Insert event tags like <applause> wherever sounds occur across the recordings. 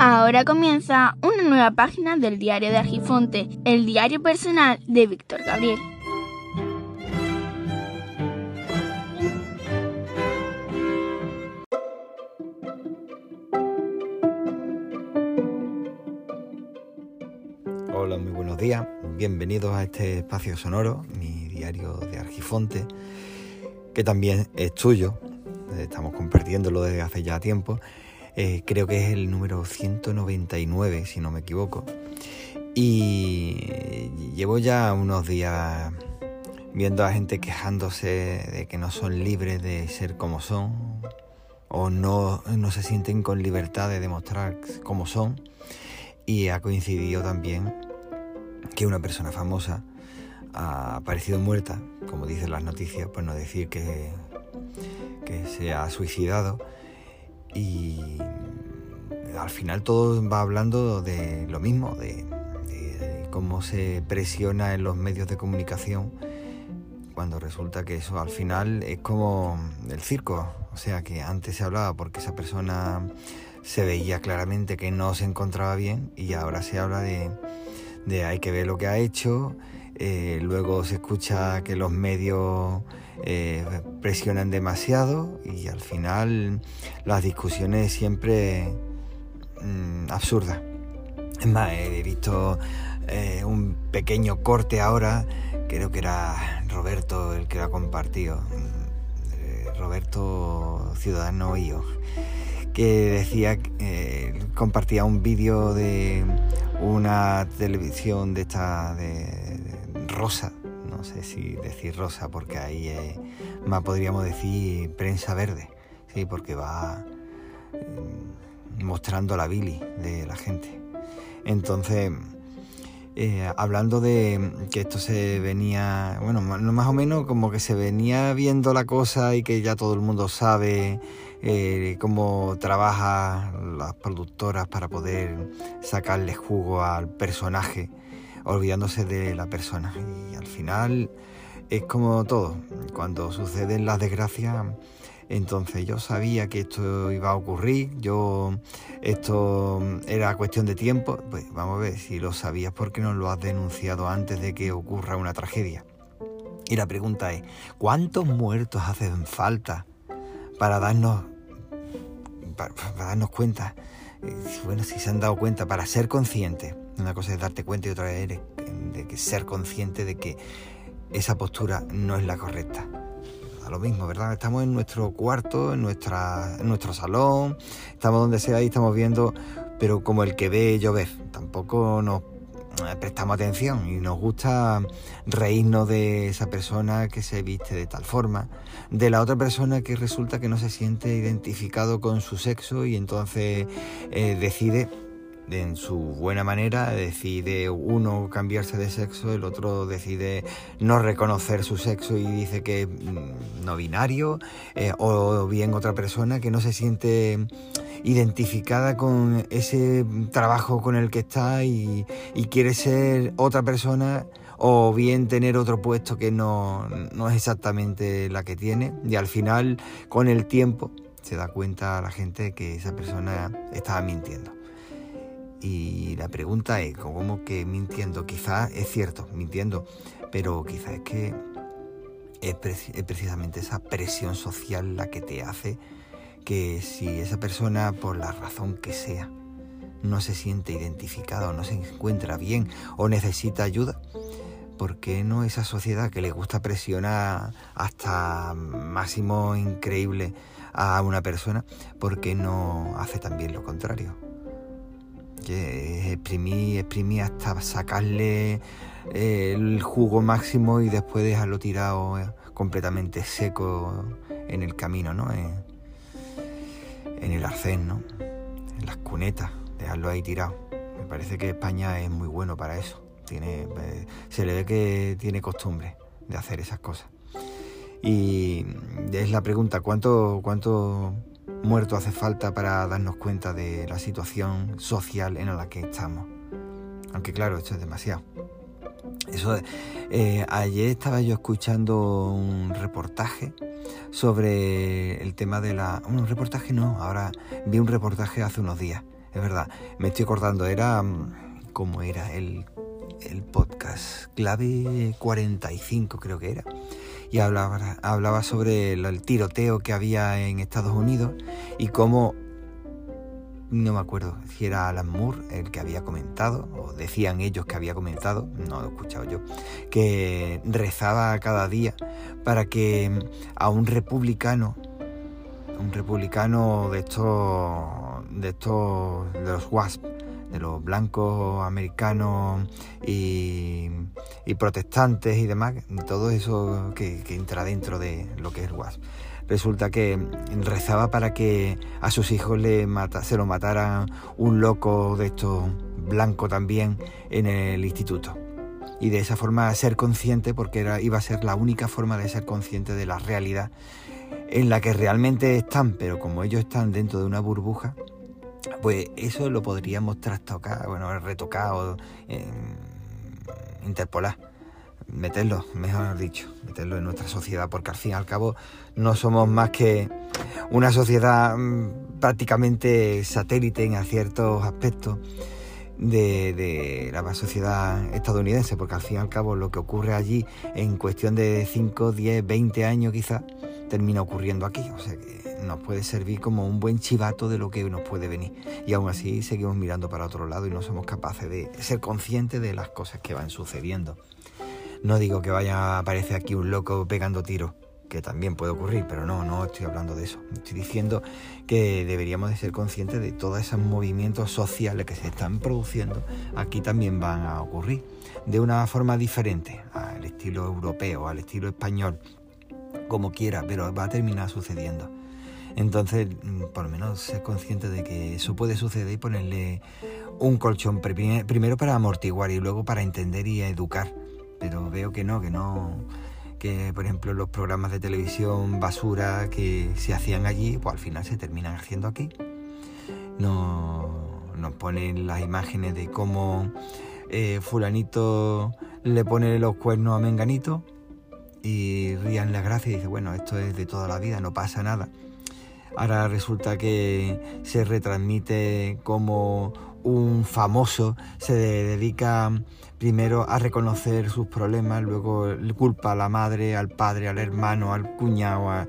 Ahora comienza una nueva página del diario de Argifonte, el diario personal de Víctor Gabriel. Hola, muy buenos días. Bienvenidos a este espacio sonoro, mi diario de Argifonte, que también es tuyo. Estamos compartiéndolo desde hace ya tiempo. Eh, creo que es el número 199, si no me equivoco. Y llevo ya unos días viendo a gente quejándose de que no son libres de ser como son o no, no se sienten con libertad de demostrar cómo son. Y ha coincidido también que una persona famosa ha aparecido muerta, como dicen las noticias, por no decir que, que se ha suicidado. Y al final todo va hablando de lo mismo, de, cómo se presiona en los medios de comunicación cuando resulta que eso al final es como el circo. O sea que antes se hablaba porque esa persona se veía claramente que no se encontraba bien y ahora se habla de, de hay que ver lo que ha hecho, eh, luego se escucha que los medios eh, presionan demasiado y al final las discusiones siempre mm, absurdas. Es más, he visto eh, un pequeño corte ahora, creo que era Roberto el que lo ha compartido, eh, Roberto Ciudadano yo que decía, eh, compartía un vídeo de una televisión de esta de, rosa, no sé si decir rosa porque ahí eh, más podríamos decir prensa verde, sí, porque va eh, mostrando la bili de la gente. Entonces, eh, hablando de que esto se venía, bueno, más o menos como que se venía viendo la cosa y que ya todo el mundo sabe eh, cómo trabajan las productoras para poder sacarle jugo al personaje, olvidándose de la persona. Y al final es como todo, cuando suceden las desgracias, entonces yo sabía que esto iba a ocurrir, yo esto era cuestión de tiempo, pues vamos a ver si lo sabías porque no lo has denunciado antes de que ocurra una tragedia. Y la pregunta es, ¿cuántos muertos hacen falta para darnos, para, darnos cuenta, bueno, si se han dado cuenta, para ser conscientes. Una cosa es darte cuenta y otra es de que ser consciente de que esa postura no es la correcta. A lo mismo, ¿verdad? Estamos en nuestro cuarto, en, nuestra, en nuestro salón, estamos donde sea y estamos viendo, pero como el que ve llover, tampoco nos prestamos atención y nos gusta reírnos de esa persona que se viste de tal forma, de la otra persona que resulta que no se siente identificado con su sexo y entonces eh, decide en su buena manera, decide uno cambiarse de sexo, el otro decide no reconocer su sexo y dice que es mm, no binario, eh, o bien otra persona que no se siente identificada con ese trabajo con el que está y, quiere ser otra persona o bien tener otro puesto que no, no, es exactamente la que tiene y al final con el tiempo se da cuenta la gente que esa persona estaba mintiendo. Y la pregunta es, ¿cómo que mintiendo? Quizás es cierto, mintiendo, pero quizás es que es, precisamente esa presión social la que te hace que si esa persona, por la razón que sea, no se siente identificada o no se encuentra bien o necesita ayuda, ¿por qué no esa sociedad que le gusta presionar hasta máximo increíble a una persona, ¿por qué no hace también lo contrario? Que exprimir, exprimir hasta sacarle eh, el jugo máximo y después dejarlo tirado eh, completamente seco en el camino, ¿no? En, el arcén, ¿no? En las cunetas, dejarlo ahí tirado. Me parece que España es muy bueno para eso. Tiene, eh, se le ve que tiene costumbre de hacer esas cosas. Y es la pregunta, ¿cuánto, cuánto muerto hace falta para darnos cuenta de la situación social en la que estamos. Aunque claro, esto es demasiado. Eso, eh, ayer estaba yo escuchando un reportaje sobre el tema de la... Un reportaje no, ahora vi un reportaje hace unos días es verdad. Me estoy acordando, era. Mm, ¿Cómo era? El, el podcast. Clave 45, creo que era. Y hablaba, hablaba sobre el, tiroteo que había en Estados Unidos y cómo. No me acuerdo si era Alan Moore el que había comentado, o decían ellos que había comentado, no lo he escuchado yo, que rezaba cada día para que a un republicano un republicano de estos, de estos, de los WASP, de los blancos americanos y, protestantes y demás, todo eso que, entra dentro de lo que es WASP. Resulta que rezaba para que a sus hijos se lo matara un loco de estos blanco también en el instituto y de esa forma ser consciente, porque era, iba a ser la única forma de ser consciente de la realidad en la que realmente están, pero como ellos están dentro de una burbuja, pues eso lo podríamos trastocar, bueno, retocar o eh, interpolar, meterlo, mejor dicho, meterlo en nuestra sociedad, porque al fin y al cabo no somos más que una sociedad mm, prácticamente satélite en ciertos aspectos de, de, la sociedad estadounidense, porque al fin y al cabo lo que ocurre allí en cuestión de 5, 10, 20 años quizás, termina ocurriendo aquí. O sea que nos puede servir como un buen chivato de lo que nos puede venir. Y aún así seguimos mirando para otro lado y no somos capaces de ser conscientes de las cosas que van sucediendo. No digo que vaya a aparecer aquí un loco pegando tiros, que también puede ocurrir, pero no, no estoy hablando de eso. Estoy diciendo que deberíamos de ser conscientes de todos esos movimientos sociales que se están produciendo, aquí también van a ocurrir, de una forma diferente, al estilo europeo, al estilo español, como quiera, pero va a terminar sucediendo. Entonces, mm, por lo menos ser consciente de que eso puede suceder y ponerle un colchón primero para amortiguar y luego para entender y educar. Pero veo que no, que no, que por ejemplo los programas de televisión basura que se hacían allí, pues al final se terminan haciendo aquí. No, nos ponen las imágenes de cómo eh, fulanito le pone los cuernos a Menganito y rían las gracias y dice, bueno, esto es de toda la vida, no pasa nada. Ahora resulta que se retransmite como un famoso se dedica primero a reconocer sus problemas, luego culpa a la madre, al padre, al hermano, al cuñado,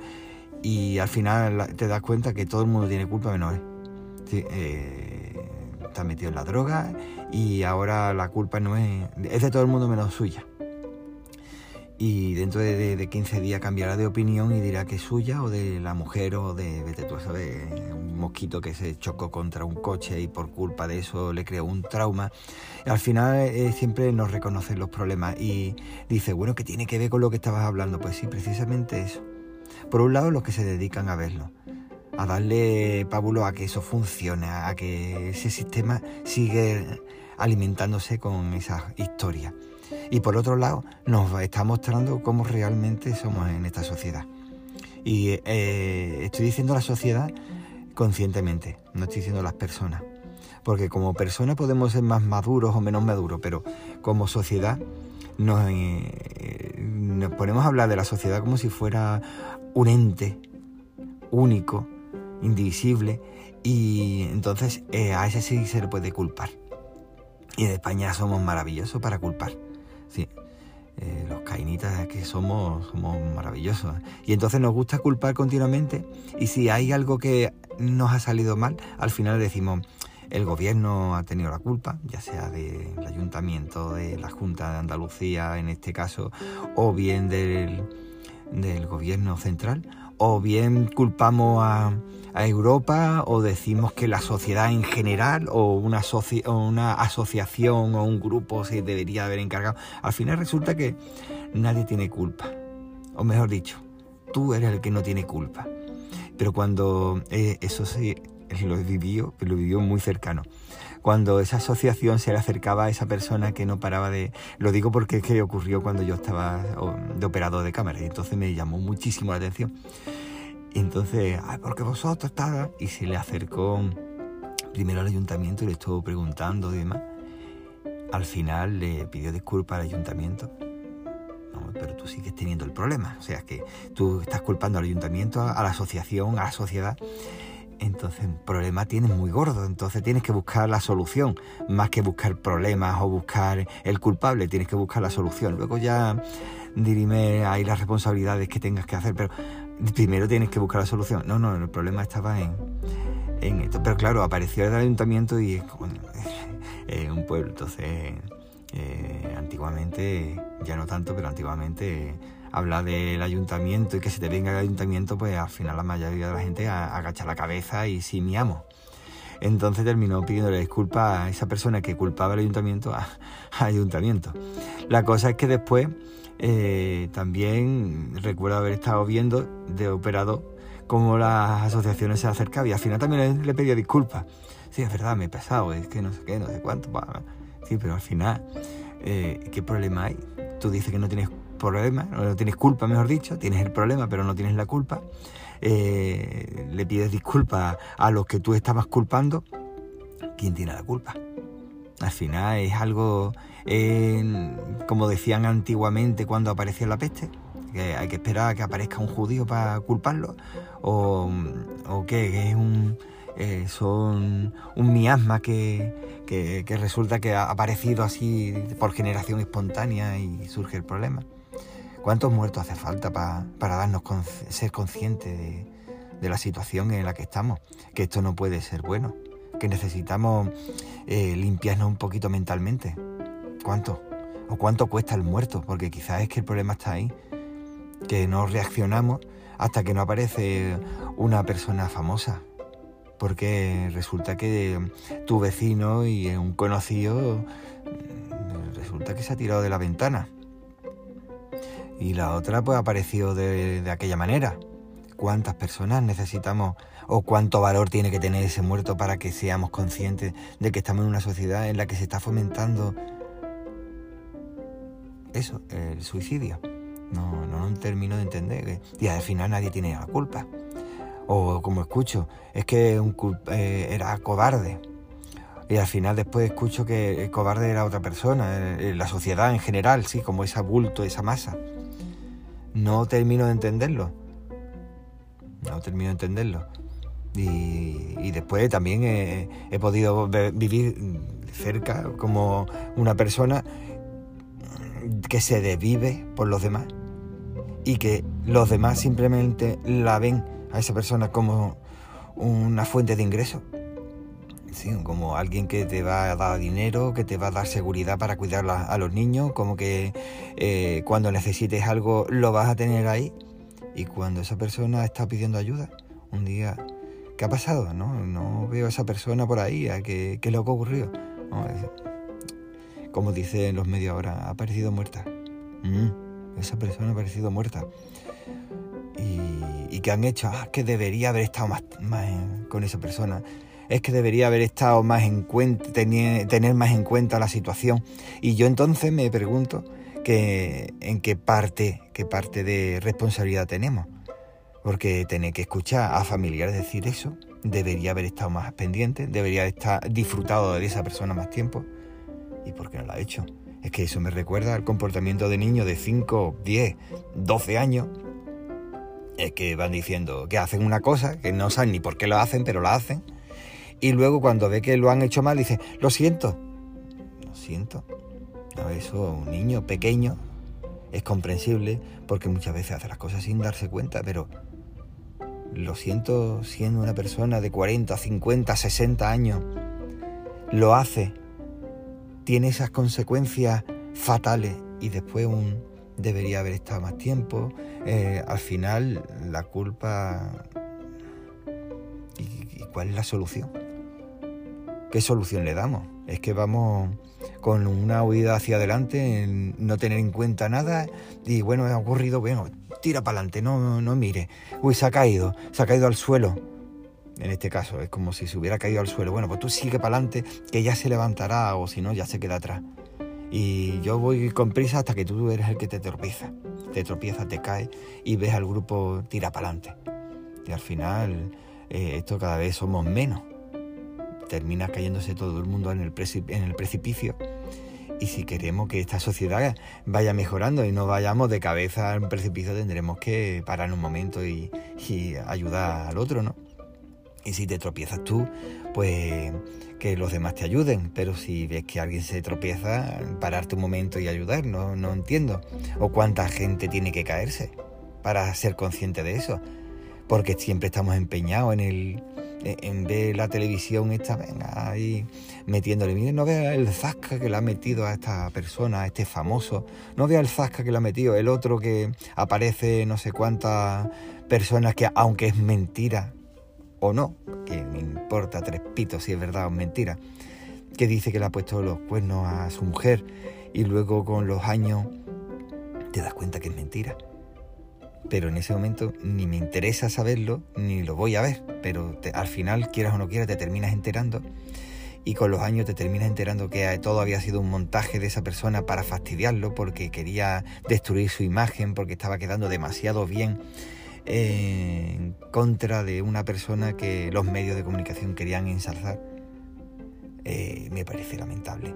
y al final te das cuenta que todo el mundo tiene culpa menos él. Eh, está metido en la droga y ahora la culpa no es, es de todo el mundo menos suya y dentro de, 15 días cambiará de opinión y dirá que es suya o de la mujer o de, vete tú un mosquito que se chocó contra un coche y por culpa de eso le creó un trauma. Al final eh, siempre nos reconocen los problemas y dice, bueno, ¿qué tiene que ver con lo que estabas hablando? Pues sí, precisamente eso. Por un lado, los que se dedican a verlo, a darle pábulo a que eso funcione, a que ese sistema sigue alimentándose con esas historias y por otro lado nos está mostrando cómo realmente somos en esta sociedad. Y eh, estoy diciendo la sociedad conscientemente, no estoy diciendo las personas. Porque como persona podemos ser más maduros o menos maduros, pero como sociedad nos, eh, ponemos a hablar de la sociedad como si fuera un ente único, indivisible, y entonces eh, a ese sí se le puede culpar. Y en España somos maravillosos para culpar. Sí. Eh, los cainitas que somos, somos maravillosos. Y entonces nos gusta culpar continuamente y si hay algo que nos ha salido mal, al final decimos, el gobierno ha tenido la culpa, ya sea del ayuntamiento, de la Junta de Andalucía en este caso, o bien del, del gobierno central, o bien culpamos a, a Europa o decimos que la sociedad en general o una, una asociación o un grupo se debería haber encargado. Al final resulta que nadie tiene culpa. O mejor dicho, tú eres el que no tiene culpa. Pero cuando eh, eso sí, <laughs> lo vivió, lo vivió muy cercano. Cuando esa asociación se le acercaba a esa persona que no paraba de... Lo digo porque es que ocurrió cuando yo estaba de operador de cámara y entonces me llamó muchísimo la atención y entonces, ay, porque vosotros estáis. Y se le acercó primero al ayuntamiento y le estuvo preguntando y demás. Al final le pidió disculpas al ayuntamiento. Pero tú sigues teniendo el problema. O sea, que tú estás culpando al ayuntamiento, a la asociación, a la sociedad. Entonces un problema tienes muy gordo, entonces tienes que buscar la solución, más que buscar problemas o buscar el culpable, tienes que buscar la solución. Luego ya dirime ahí las responsabilidades que tengas que hacer, pero primero tienes que buscar la solución. No, no, el problema estaba en, en esto. Pero claro, apareció el ayuntamiento y es <laughs> un pueblo, entonces eh, antiguamente, ya no tanto, pero antiguamente hablar del ayuntamiento y que se te venga el ayuntamiento, pues al final la mayoría de la gente agacha la cabeza y sí miamos. Entonces terminó pidiéndole disculpas a esa persona que culpaba al ayuntamiento a, <laughs> ayuntamiento. La cosa es que después eh, también recuerdo haber estado viendo de operador cómo las asociaciones se acercaban y al final también le, pedía disculpas. Sí, es verdad, me he pasado, es que no sé qué, no sé cuánto. Sí, pero al final, eh, ¿qué problema hay? Tú dices que no tienes problema, no tienes culpa, mejor dicho, tienes el problema, pero no tienes la culpa. Eh, le pides disculpas a los que tú estabas culpando. ¿Quién tiene la culpa? Al final es algo, como decían antiguamente cuando apareció la peste, que hay que esperar a que aparezca un judío para culparlo, o, o que es un, eh, son un miasma que, que, resulta que ha aparecido así por generación espontánea y surge el problema. ¿Cuántos muertos hace falta para darnos ser conscientes de, la situación en la que estamos? Que esto no puede ser bueno, que necesitamos eh, limpiarnos un poquito mentalmente. ¿Cuánto? ¿O cuánto cuesta el muerto? Porque quizás es que el problema está ahí, que no reaccionamos hasta que no aparece una persona famosa. Porque resulta que tu vecino y un conocido mm, resulta que se ha tirado de la ventana y la otra pues apareció de, aquella manera. ¿Cuántas personas necesitamos o cuánto valor tiene que tener ese muerto para que seamos conscientes de que estamos en una sociedad en la que se está fomentando eso, el suicidio? No, no, termino de entender. Y al final nadie tiene la culpa. O como escucho, es que un, eh, era cobarde. Y al final después escucho que el cobarde era otra persona, eh, la sociedad en general, sí, como ese bulto, esa masa no termino de entenderlo. No termino de entenderlo. Y, después también he, podido vivir cerca como una persona que se desvive por los demás y que los demás simplemente la ven a esa persona como una fuente de ingreso como alguien que te va a dar dinero, que te va a dar seguridad para cuidar a los niños, como que eh, cuando necesites algo lo vas a tener ahí. Y cuando esa persona está pidiendo ayuda, un día, ¿qué ha pasado? No, veo a esa persona por ahí, ¿qué, qué es lo que ocurrió? como dicen los medios ahora, ha parecido muerta. Mm, esa persona ha parecido muerta. Y, que han hecho, ah, que debería haber estado más, más con esa persona es que debería haber estado más en cuenta, tener, más en cuenta la situación. Y yo entonces me pregunto que, en qué parte, qué parte de responsabilidad tenemos. Porque tener que escuchar a familiares decir eso, debería haber estado más pendiente, debería estar disfrutado de esa persona más tiempo. ¿Y por qué no lo ha hecho? Es que eso me recuerda al comportamiento de niños de 5, 10, 12 años, es que van diciendo que hacen una cosa, que no saben ni por qué lo hacen, pero la hacen y luego cuando ve que lo han hecho mal dice, lo siento. Lo siento. eso un niño pequeño es comprensible porque muchas veces hace las cosas sin darse cuenta, pero lo siento siendo una persona de 40, 50, 60 años, lo hace, tiene esas consecuencias fatales y después un debería haber estado más tiempo, eh, al final la culpa... ¿Y cuál es la solución? ¿Qué solución le damos? Es que vamos con una huida hacia adelante, no tener en cuenta nada y bueno, ha ocurrido, bueno, tira para adelante, no, no mire. Uy, se ha caído, se ha caído al suelo. En este caso, es como si se hubiera caído al suelo. Bueno, pues tú sigue para adelante, que ya se levantará o si no, ya se queda atrás. Y yo voy con prisa hasta que tú eres el que te tropieza. Te tropieza, te cae y ves al grupo tira para adelante. Y al final, eh, esto cada vez somos menos termina cayéndose todo el mundo en el, en el precipicio. Y si queremos que esta sociedad vaya mejorando y no vayamos de cabeza al precipicio, tendremos que parar un momento y, ayudar al otro, ¿no? Y si te tropiezas tú, pues que los demás te ayuden. Pero si ves que alguien se tropieza, pararte un momento y ayudar, no, no entiendo. O cuánta gente tiene que caerse para ser consciente de eso. Porque siempre estamos empeñados en el en ver la televisión esta, venga, ahí metiéndole, no vea el zasca que le ha metido a esta persona, a este famoso, no vea el zasca que le ha metido, el otro que aparece no sé cuántas personas que aunque es mentira, o no, que me importa tres pitos si es verdad o mentira, que dice que le ha puesto los cuernos a su mujer y luego con los años te das cuenta que es mentira. Pero en ese momento ni me interesa saberlo, ni lo voy a ver, pero al final, quieras o no quieras, te terminas enterando. Y con los años te terminas enterando que todo había sido un montaje de esa persona para fastidiarlo, porque quería destruir su imagen, porque estaba quedando demasiado bien en contra de una persona que los medios de comunicación querían ensalzar, eh, me parece lamentable.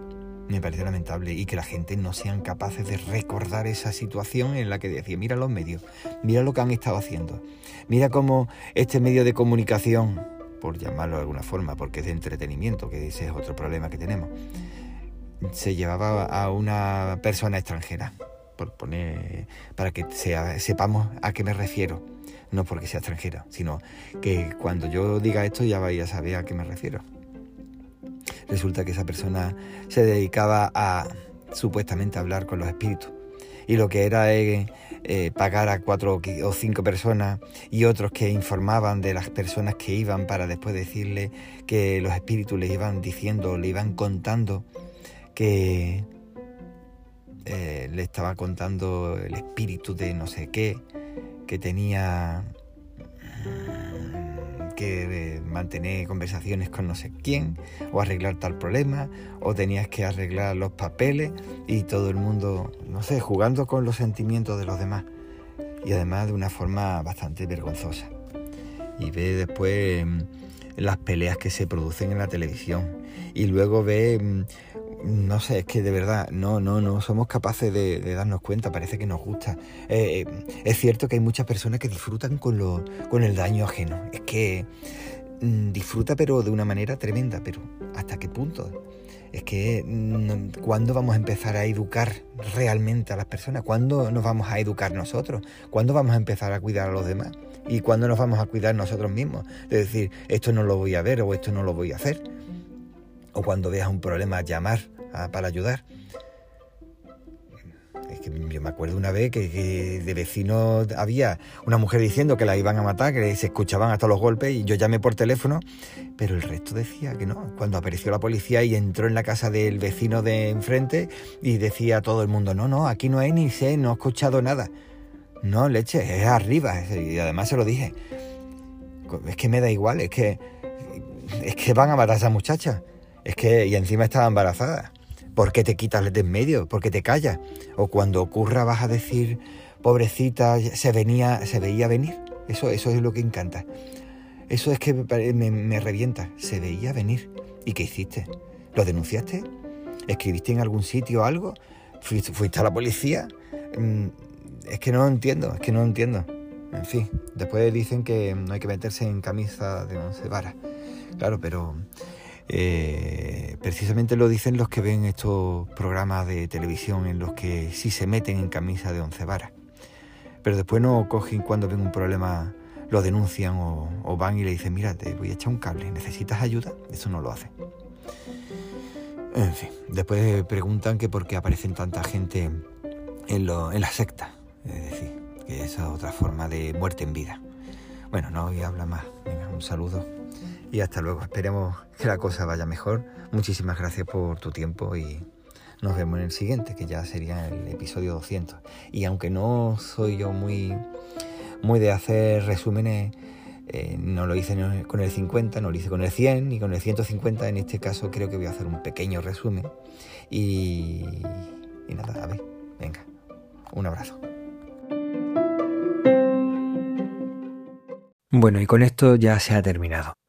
Me parece lamentable y que la gente no sean capaces de recordar esa situación en la que decía, mira los medios, mira lo que han estado haciendo, mira cómo este medio de comunicación, por llamarlo de alguna forma, porque es de entretenimiento, que ese es otro problema que tenemos, se llevaba a una persona extranjera, por poner, para que sepamos a qué me refiero no porque sea extranjera, sino que cuando yo diga esto ya vaya a saber a qué me refiero. Resulta que esa persona se dedicaba a supuestamente hablar con los espíritus. Y lo que era eh, eh, pagar a cuatro o cinco personas y otros que informaban de las personas que iban para después decirle que los espíritus le iban diciendo, le iban contando que eh, le estaba contando el espíritu de no sé qué, que tenía que eh, mantener conversaciones con no sé quién, o arreglar tal problema, o tenías que arreglar los papeles y todo el mundo, no sé, jugando con los sentimientos de los demás. Y además de una forma bastante vergonzosa. Y ve después mm, las peleas que se producen en la televisión. Y luego ve mm, no sé, es que de verdad no, no, no somos capaces de, darnos cuenta, parece que nos gusta. Eh, es cierto que hay muchas personas que disfrutan con, lo, con el daño ajeno. Es que mm, disfruta pero de una manera tremenda, pero ¿hasta qué punto? Es que mm, ¿cuándo vamos a empezar a educar realmente a las personas? ¿Cuándo nos vamos a educar nosotros? ¿Cuándo vamos a empezar a cuidar a los demás? ¿Y cuándo nos vamos a cuidar nosotros mismos? De decir, esto no lo voy a ver o esto no lo voy a hacer o cuando veas un problema llamar para ayudar. Es que yo me acuerdo una vez que, de vecino había una mujer diciendo que la iban a matar, que se escuchaban hasta los golpes y yo llamé por teléfono, pero el resto decía que no. Cuando apareció la policía y entró en la casa del vecino de enfrente y decía a todo el mundo, no, no, aquí no hay ni sé, no he escuchado nada. No, leche, es arriba. Y además se lo dije. Es que me da igual, es que es que van a matar a esa muchacha. Es que, y encima estaba embarazada. ¿Por qué te quitas de en medio? ¿Por qué te callas? O cuando ocurra vas a decir, pobrecita, se venía, se veía venir. Eso, eso es lo que encanta. Eso es que me, revienta. Se veía venir. ¿Y qué hiciste? ¿Lo denunciaste? ¿Escribiste en algún sitio algo? ¿Fuiste, a la policía? Mm, es que no entiendo, es que no entiendo. En fin, después dicen que no hay que meterse en camisa de once varas. Claro, pero eh, precisamente lo dicen los que ven estos programas de televisión en los que sí se meten en camisa de once varas. Pero después no cogen cuando ven un problema, lo denuncian o, van y le dicen, mira, te voy a echar un cable, ¿necesitas ayuda? Eso no lo hacen. En fin, después preguntan que por qué aparecen tanta gente en, lo, en la secta. Es decir, que esa es otra forma de muerte en vida. Bueno, no voy a hablar más. Un saludo y hasta luego. Esperemos que la cosa vaya mejor. Muchísimas gracias por tu tiempo y nos vemos en el siguiente, que ya sería el episodio 200. Y aunque no soy yo muy, muy de hacer resúmenes, eh, no lo hice con el 50, no lo hice con el 100 ni con el 150. En este caso creo que voy a hacer un pequeño resumen. Y, y nada, a ver, venga, un abrazo. Bueno, y con esto ya se ha terminado.